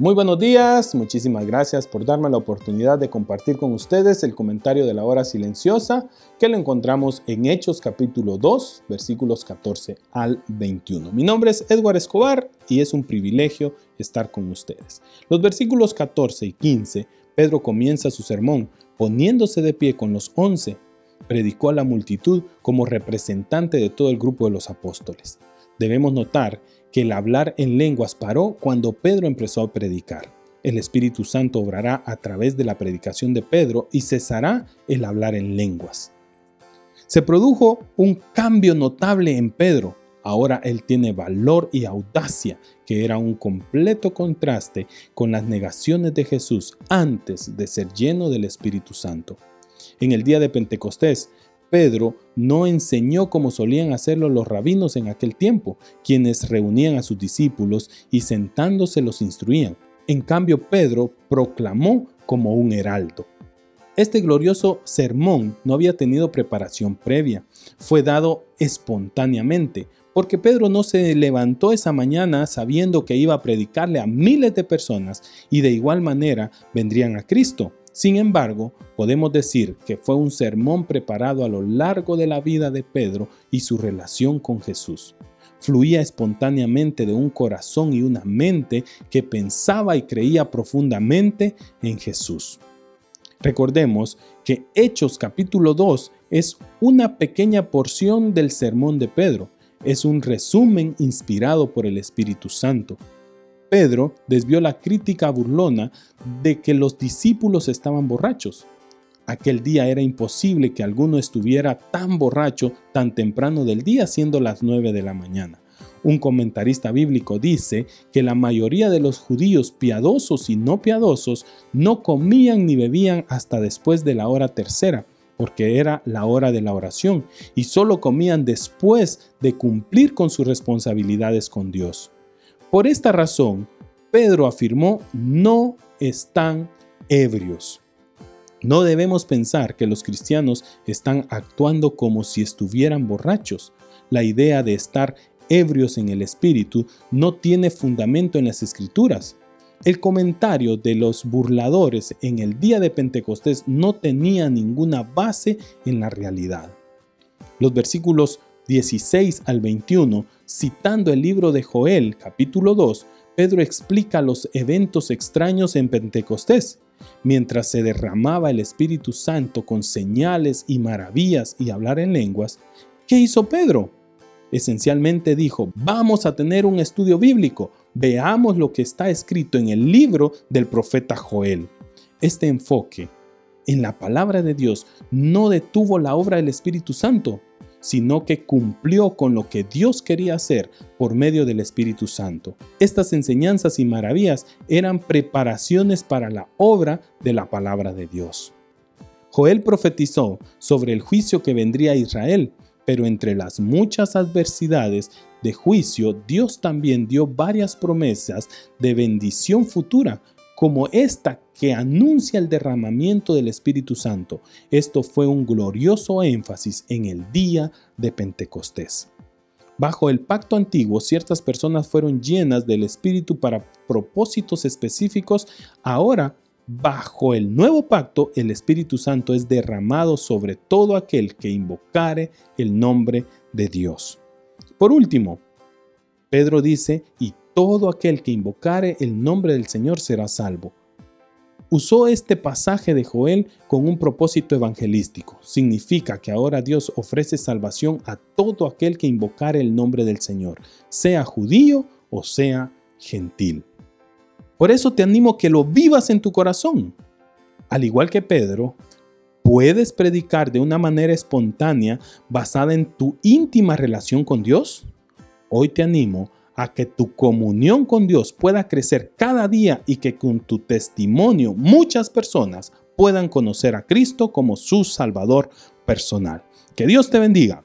Muy buenos días, muchísimas gracias por darme la oportunidad de compartir con ustedes el comentario de la hora silenciosa que lo encontramos en Hechos capítulo 2 versículos 14 al 21. Mi nombre es Edward Escobar y es un privilegio estar con ustedes. Los versículos 14 y 15, Pedro comienza su sermón poniéndose de pie con los once, predicó a la multitud como representante de todo el grupo de los apóstoles. Debemos notar que el hablar en lenguas paró cuando Pedro empezó a predicar. El Espíritu Santo obrará a través de la predicación de Pedro y cesará el hablar en lenguas. Se produjo un cambio notable en Pedro. Ahora él tiene valor y audacia, que era un completo contraste con las negaciones de Jesús antes de ser lleno del Espíritu Santo. En el día de Pentecostés, Pedro no enseñó como solían hacerlo los rabinos en aquel tiempo, quienes reunían a sus discípulos y sentándose los instruían. En cambio, Pedro proclamó como un heraldo. Este glorioso sermón no había tenido preparación previa, fue dado espontáneamente, porque Pedro no se levantó esa mañana sabiendo que iba a predicarle a miles de personas y de igual manera vendrían a Cristo. Sin embargo, podemos decir que fue un sermón preparado a lo largo de la vida de Pedro y su relación con Jesús. Fluía espontáneamente de un corazón y una mente que pensaba y creía profundamente en Jesús. Recordemos que Hechos capítulo 2 es una pequeña porción del sermón de Pedro, es un resumen inspirado por el Espíritu Santo. Pedro desvió la crítica burlona de que los discípulos estaban borrachos. Aquel día era imposible que alguno estuviera tan borracho tan temprano del día siendo las nueve de la mañana. Un comentarista bíblico dice que la mayoría de los judíos piadosos y no piadosos no comían ni bebían hasta después de la hora tercera, porque era la hora de la oración, y solo comían después de cumplir con sus responsabilidades con Dios. Por esta razón, Pedro afirmó, no están ebrios. No debemos pensar que los cristianos están actuando como si estuvieran borrachos. La idea de estar ebrios en el espíritu no tiene fundamento en las escrituras. El comentario de los burladores en el día de Pentecostés no tenía ninguna base en la realidad. Los versículos 16 al 21, citando el libro de Joel capítulo 2, Pedro explica los eventos extraños en Pentecostés. Mientras se derramaba el Espíritu Santo con señales y maravillas y hablar en lenguas, ¿qué hizo Pedro? Esencialmente dijo, vamos a tener un estudio bíblico, veamos lo que está escrito en el libro del profeta Joel. Este enfoque en la palabra de Dios no detuvo la obra del Espíritu Santo, sino que cumplió con lo que Dios quería hacer por medio del Espíritu Santo. Estas enseñanzas y maravillas eran preparaciones para la obra de la palabra de Dios. Joel profetizó sobre el juicio que vendría a Israel, pero entre las muchas adversidades de juicio, Dios también dio varias promesas de bendición futura como esta que anuncia el derramamiento del Espíritu Santo. Esto fue un glorioso énfasis en el día de Pentecostés. Bajo el pacto antiguo, ciertas personas fueron llenas del Espíritu para propósitos específicos. Ahora, bajo el nuevo pacto, el Espíritu Santo es derramado sobre todo aquel que invocare el nombre de Dios. Por último, Pedro dice, y todo aquel que invocare el nombre del Señor será salvo. Usó este pasaje de Joel con un propósito evangelístico. Significa que ahora Dios ofrece salvación a todo aquel que invocare el nombre del Señor, sea judío o sea gentil. Por eso te animo que lo vivas en tu corazón. Al igual que Pedro, puedes predicar de una manera espontánea basada en tu íntima relación con Dios. Hoy te animo a que tu comunión con Dios pueda crecer cada día y que con tu testimonio muchas personas puedan conocer a Cristo como su Salvador personal. Que Dios te bendiga.